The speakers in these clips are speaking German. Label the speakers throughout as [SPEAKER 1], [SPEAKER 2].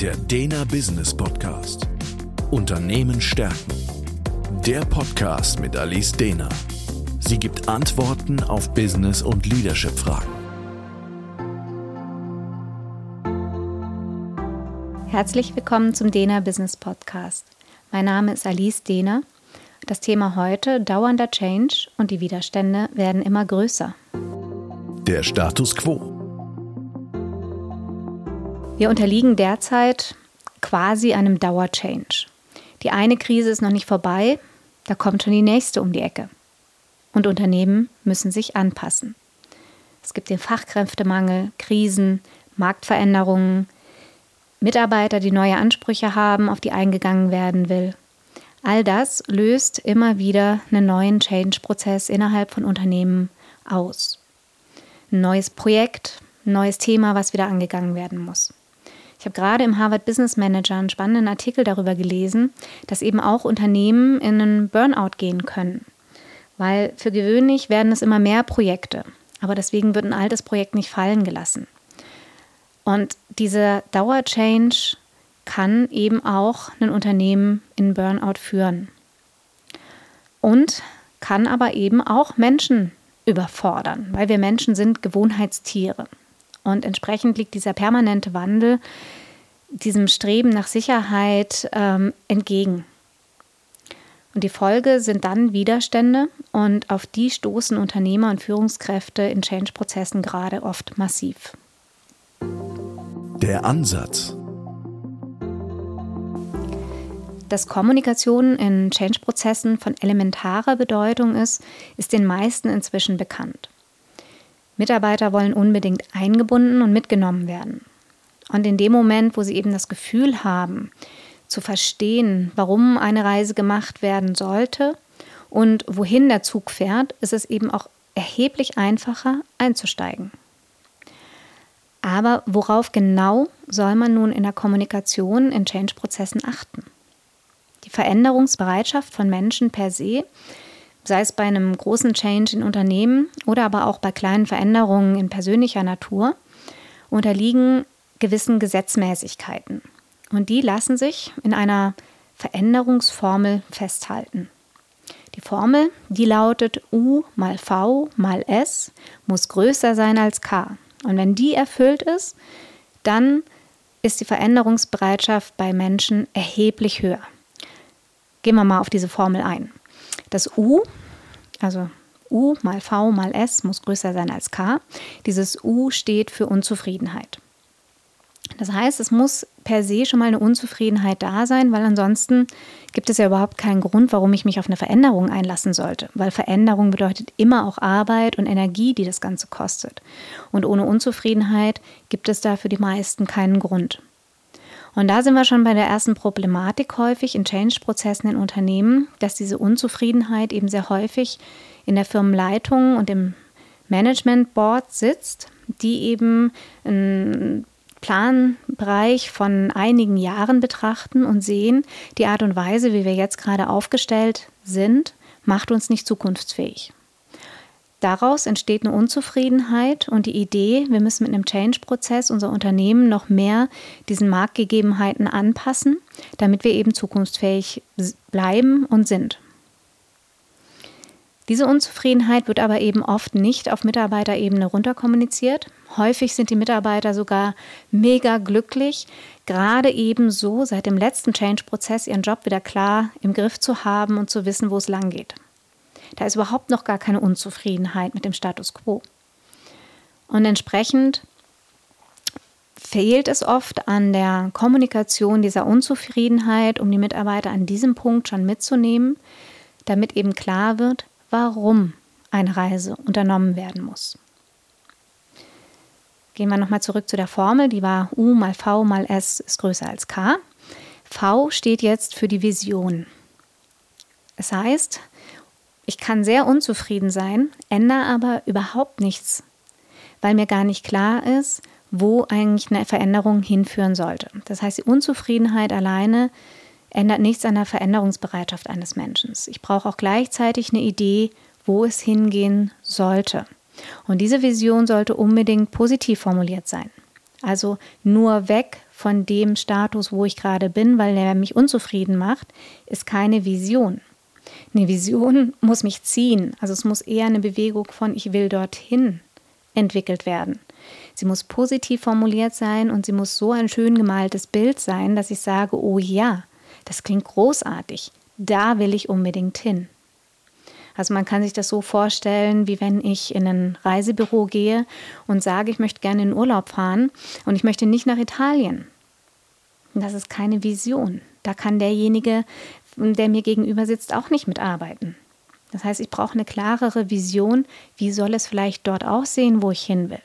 [SPEAKER 1] Der Dena Business Podcast. Unternehmen stärken. Der Podcast mit Alice Dena. Sie gibt Antworten auf Business- und Leadership-Fragen.
[SPEAKER 2] Herzlich willkommen zum Dena Business Podcast. Mein Name ist Alice Dehner. Das Thema heute dauernder Change und die Widerstände werden immer größer.
[SPEAKER 1] Der Status quo.
[SPEAKER 2] Wir unterliegen derzeit quasi einem Dauerchange. Die eine Krise ist noch nicht vorbei, da kommt schon die nächste um die Ecke. Und Unternehmen müssen sich anpassen. Es gibt den Fachkräftemangel, Krisen, Marktveränderungen, Mitarbeiter, die neue Ansprüche haben, auf die eingegangen werden will. All das löst immer wieder einen neuen Change-Prozess innerhalb von Unternehmen aus. Ein neues Projekt, ein neues Thema, was wieder angegangen werden muss. Ich habe gerade im Harvard Business Manager einen spannenden Artikel darüber gelesen, dass eben auch Unternehmen in einen Burnout gehen können. Weil für gewöhnlich werden es immer mehr Projekte, aber deswegen wird ein altes Projekt nicht fallen gelassen. Und dieser Dauerchange kann eben auch ein Unternehmen in Burnout führen. Und kann aber eben auch Menschen überfordern, weil wir Menschen sind Gewohnheitstiere. Und entsprechend liegt dieser permanente Wandel diesem Streben nach Sicherheit ähm, entgegen. Und die Folge sind dann Widerstände und auf die stoßen Unternehmer und Führungskräfte in Change-Prozessen gerade oft massiv.
[SPEAKER 1] Der Ansatz.
[SPEAKER 2] Dass Kommunikation in Change-Prozessen von elementarer Bedeutung ist, ist den meisten inzwischen bekannt. Mitarbeiter wollen unbedingt eingebunden und mitgenommen werden. Und in dem Moment, wo sie eben das Gefühl haben, zu verstehen, warum eine Reise gemacht werden sollte und wohin der Zug fährt, ist es eben auch erheblich einfacher einzusteigen. Aber worauf genau soll man nun in der Kommunikation in Change-Prozessen achten? Die Veränderungsbereitschaft von Menschen per se sei es bei einem großen Change in Unternehmen oder aber auch bei kleinen Veränderungen in persönlicher Natur, unterliegen gewissen Gesetzmäßigkeiten. Und die lassen sich in einer Veränderungsformel festhalten. Die Formel, die lautet U mal V mal S muss größer sein als K. Und wenn die erfüllt ist, dann ist die Veränderungsbereitschaft bei Menschen erheblich höher. Gehen wir mal auf diese Formel ein. Das U, also U mal V mal S muss größer sein als K. Dieses U steht für Unzufriedenheit. Das heißt, es muss per se schon mal eine Unzufriedenheit da sein, weil ansonsten gibt es ja überhaupt keinen Grund, warum ich mich auf eine Veränderung einlassen sollte. Weil Veränderung bedeutet immer auch Arbeit und Energie, die das Ganze kostet. Und ohne Unzufriedenheit gibt es da für die meisten keinen Grund. Und da sind wir schon bei der ersten Problematik häufig in Change-Prozessen in Unternehmen, dass diese Unzufriedenheit eben sehr häufig in der Firmenleitung und im Management Board sitzt, die eben einen Planbereich von einigen Jahren betrachten und sehen, die Art und Weise, wie wir jetzt gerade aufgestellt sind, macht uns nicht zukunftsfähig. Daraus entsteht eine Unzufriedenheit und die Idee, wir müssen mit einem Change-Prozess unser Unternehmen noch mehr diesen Marktgegebenheiten anpassen, damit wir eben zukunftsfähig bleiben und sind. Diese Unzufriedenheit wird aber eben oft nicht auf Mitarbeiterebene runterkommuniziert. Häufig sind die Mitarbeiter sogar mega glücklich, gerade eben so seit dem letzten Change-Prozess ihren Job wieder klar im Griff zu haben und zu wissen, wo es lang geht. Da ist überhaupt noch gar keine Unzufriedenheit mit dem Status quo. Und entsprechend fehlt es oft an der Kommunikation dieser Unzufriedenheit, um die Mitarbeiter an diesem Punkt schon mitzunehmen, damit eben klar wird, warum eine Reise unternommen werden muss. Gehen wir nochmal zurück zu der Formel, die war U mal V mal S ist größer als K. V steht jetzt für die Vision. Es heißt, ich kann sehr unzufrieden sein, ändere aber überhaupt nichts, weil mir gar nicht klar ist, wo eigentlich eine Veränderung hinführen sollte. Das heißt, die Unzufriedenheit alleine ändert nichts an der Veränderungsbereitschaft eines Menschen. Ich brauche auch gleichzeitig eine Idee, wo es hingehen sollte. Und diese Vision sollte unbedingt positiv formuliert sein. Also nur weg von dem Status, wo ich gerade bin, weil er mich unzufrieden macht, ist keine Vision. Eine Vision muss mich ziehen. Also es muss eher eine Bewegung von ich will dorthin entwickelt werden. Sie muss positiv formuliert sein und sie muss so ein schön gemaltes Bild sein, dass ich sage, oh ja, das klingt großartig. Da will ich unbedingt hin. Also man kann sich das so vorstellen, wie wenn ich in ein Reisebüro gehe und sage, ich möchte gerne in Urlaub fahren und ich möchte nicht nach Italien. Das ist keine Vision. Da kann derjenige, der mir gegenüber sitzt, auch nicht mitarbeiten. Das heißt, ich brauche eine klarere Vision, wie soll es vielleicht dort aussehen, wo ich hin will.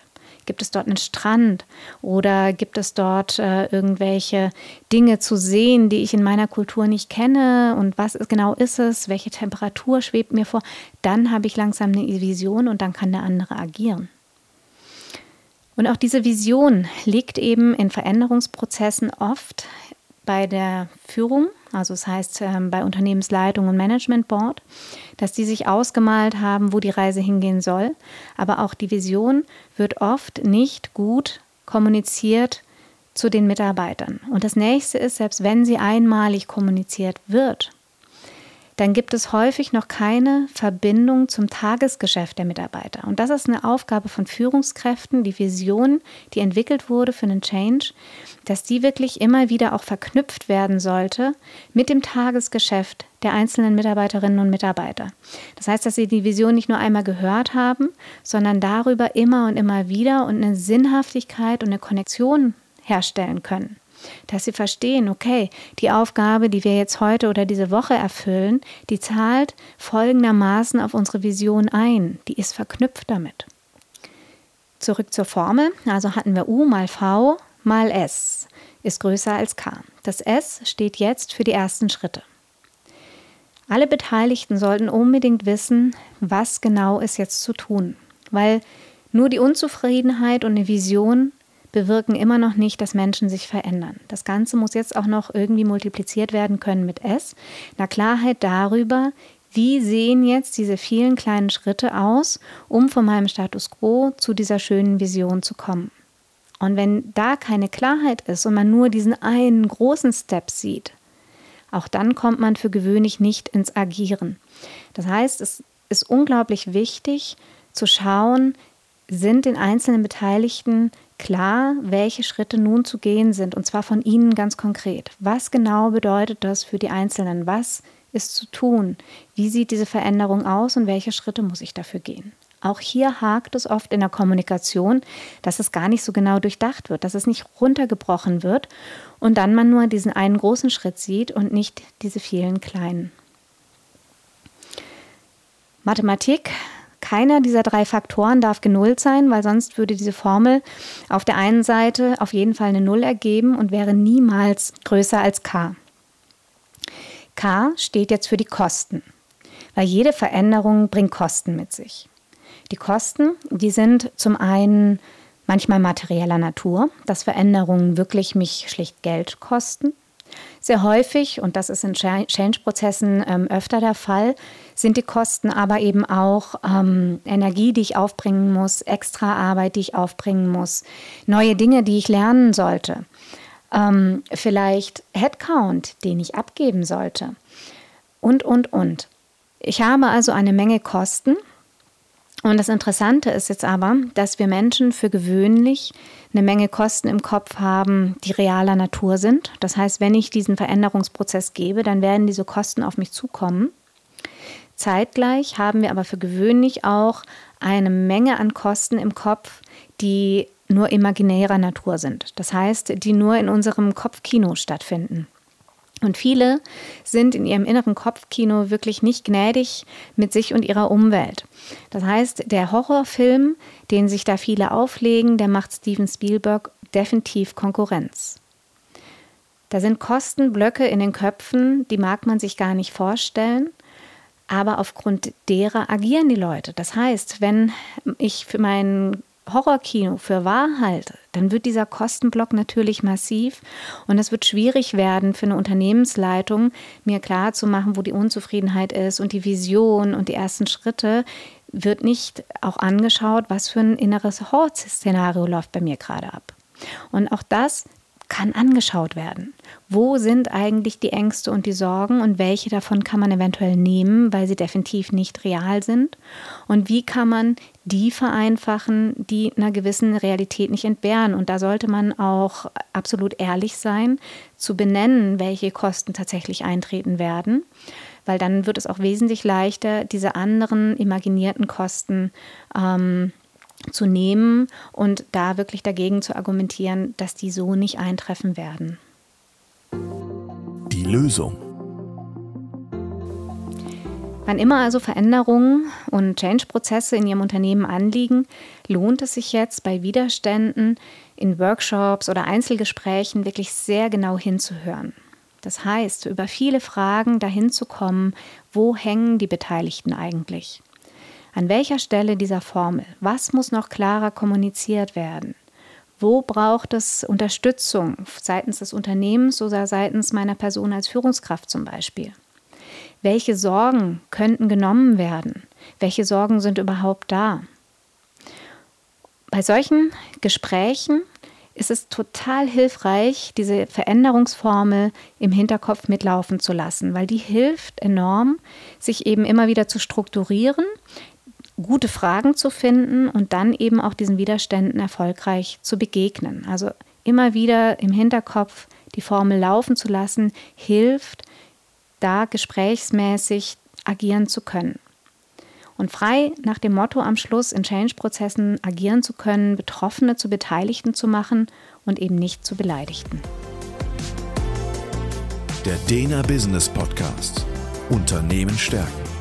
[SPEAKER 2] Gibt es dort einen Strand? Oder gibt es dort äh, irgendwelche Dinge zu sehen, die ich in meiner Kultur nicht kenne? Und was ist, genau ist es, welche Temperatur schwebt mir vor? Dann habe ich langsam eine Vision und dann kann der andere agieren. Und auch diese Vision liegt eben in Veränderungsprozessen oft bei der Führung, also das heißt ähm, bei Unternehmensleitung und Management Board, dass die sich ausgemalt haben, wo die Reise hingehen soll. Aber auch die Vision wird oft nicht gut kommuniziert zu den Mitarbeitern. Und das nächste ist, selbst wenn sie einmalig kommuniziert wird, dann gibt es häufig noch keine Verbindung zum Tagesgeschäft der Mitarbeiter. Und das ist eine Aufgabe von Führungskräften, die Vision, die entwickelt wurde für einen Change, dass die wirklich immer wieder auch verknüpft werden sollte mit dem Tagesgeschäft der einzelnen Mitarbeiterinnen und Mitarbeiter. Das heißt, dass sie die Vision nicht nur einmal gehört haben, sondern darüber immer und immer wieder und eine Sinnhaftigkeit und eine Konnektion herstellen können dass sie verstehen, okay, die Aufgabe, die wir jetzt heute oder diese Woche erfüllen, die zahlt folgendermaßen auf unsere Vision ein, die ist verknüpft damit. Zurück zur Formel, also hatten wir U mal V mal S ist größer als K. Das S steht jetzt für die ersten Schritte. Alle Beteiligten sollten unbedingt wissen, was genau ist jetzt zu tun, weil nur die Unzufriedenheit und eine Vision bewirken immer noch nicht, dass Menschen sich verändern. Das Ganze muss jetzt auch noch irgendwie multipliziert werden können mit S, einer Klarheit darüber, wie sehen jetzt diese vielen kleinen Schritte aus, um von meinem Status quo zu dieser schönen Vision zu kommen. Und wenn da keine Klarheit ist und man nur diesen einen großen Step sieht, auch dann kommt man für gewöhnlich nicht ins Agieren. Das heißt, es ist unglaublich wichtig zu schauen, sind den einzelnen Beteiligten klar, welche Schritte nun zu gehen sind, und zwar von Ihnen ganz konkret. Was genau bedeutet das für die Einzelnen? Was ist zu tun? Wie sieht diese Veränderung aus und welche Schritte muss ich dafür gehen? Auch hier hakt es oft in der Kommunikation, dass es gar nicht so genau durchdacht wird, dass es nicht runtergebrochen wird und dann man nur diesen einen großen Schritt sieht und nicht diese vielen kleinen. Mathematik keiner dieser drei Faktoren darf genullt sein, weil sonst würde diese Formel auf der einen Seite auf jeden Fall eine Null ergeben und wäre niemals größer als k. K steht jetzt für die Kosten, weil jede Veränderung bringt Kosten mit sich. Die Kosten, die sind zum einen manchmal materieller Natur, dass Veränderungen wirklich mich schlicht Geld kosten. Sehr häufig, und das ist in Change-Prozessen ähm, öfter der Fall, sind die Kosten aber eben auch ähm, Energie, die ich aufbringen muss, extra Arbeit, die ich aufbringen muss, neue Dinge, die ich lernen sollte, ähm, vielleicht Headcount, den ich abgeben sollte und, und, und. Ich habe also eine Menge Kosten und das Interessante ist jetzt aber, dass wir Menschen für gewöhnlich eine Menge Kosten im Kopf haben, die realer Natur sind. Das heißt, wenn ich diesen Veränderungsprozess gebe, dann werden diese Kosten auf mich zukommen. Zeitgleich haben wir aber für gewöhnlich auch eine Menge an Kosten im Kopf, die nur imaginärer Natur sind. Das heißt, die nur in unserem Kopfkino stattfinden. Und viele sind in ihrem inneren Kopfkino wirklich nicht gnädig mit sich und ihrer Umwelt. Das heißt, der Horrorfilm, den sich da viele auflegen, der macht Steven Spielberg definitiv Konkurrenz. Da sind Kostenblöcke in den Köpfen, die mag man sich gar nicht vorstellen, aber aufgrund derer agieren die Leute. Das heißt, wenn ich für meinen Horrorkino für wahr halte, dann wird dieser Kostenblock natürlich massiv und es wird schwierig werden für eine Unternehmensleitung, mir klar zu machen, wo die Unzufriedenheit ist und die Vision und die ersten Schritte wird nicht auch angeschaut, was für ein inneres Horrorszenario läuft bei mir gerade ab. Und auch das kann angeschaut werden. Wo sind eigentlich die Ängste und die Sorgen und welche davon kann man eventuell nehmen, weil sie definitiv nicht real sind? Und wie kann man die vereinfachen, die einer gewissen Realität nicht entbehren? Und da sollte man auch absolut ehrlich sein, zu benennen, welche Kosten tatsächlich eintreten werden weil dann wird es auch wesentlich leichter, diese anderen imaginierten Kosten ähm, zu nehmen und da wirklich dagegen zu argumentieren, dass die so nicht eintreffen werden.
[SPEAKER 1] Die Lösung.
[SPEAKER 2] Wann immer also Veränderungen und Change-Prozesse in Ihrem Unternehmen anliegen, lohnt es sich jetzt bei Widerständen in Workshops oder Einzelgesprächen wirklich sehr genau hinzuhören. Das heißt, über viele Fragen dahin zu kommen, wo hängen die Beteiligten eigentlich? An welcher Stelle dieser Formel? Was muss noch klarer kommuniziert werden? Wo braucht es Unterstützung seitens des Unternehmens oder seitens meiner Person als Führungskraft zum Beispiel? Welche Sorgen könnten genommen werden? Welche Sorgen sind überhaupt da? Bei solchen Gesprächen ist es total hilfreich, diese Veränderungsformel im Hinterkopf mitlaufen zu lassen, weil die hilft enorm, sich eben immer wieder zu strukturieren, gute Fragen zu finden und dann eben auch diesen Widerständen erfolgreich zu begegnen. Also immer wieder im Hinterkopf die Formel laufen zu lassen, hilft, da gesprächsmäßig agieren zu können und frei nach dem Motto am Schluss in Change-Prozessen agieren zu können, Betroffene zu Beteiligten zu machen und eben nicht zu Beleidigten.
[SPEAKER 1] Der Dena Business Podcast Unternehmen stärken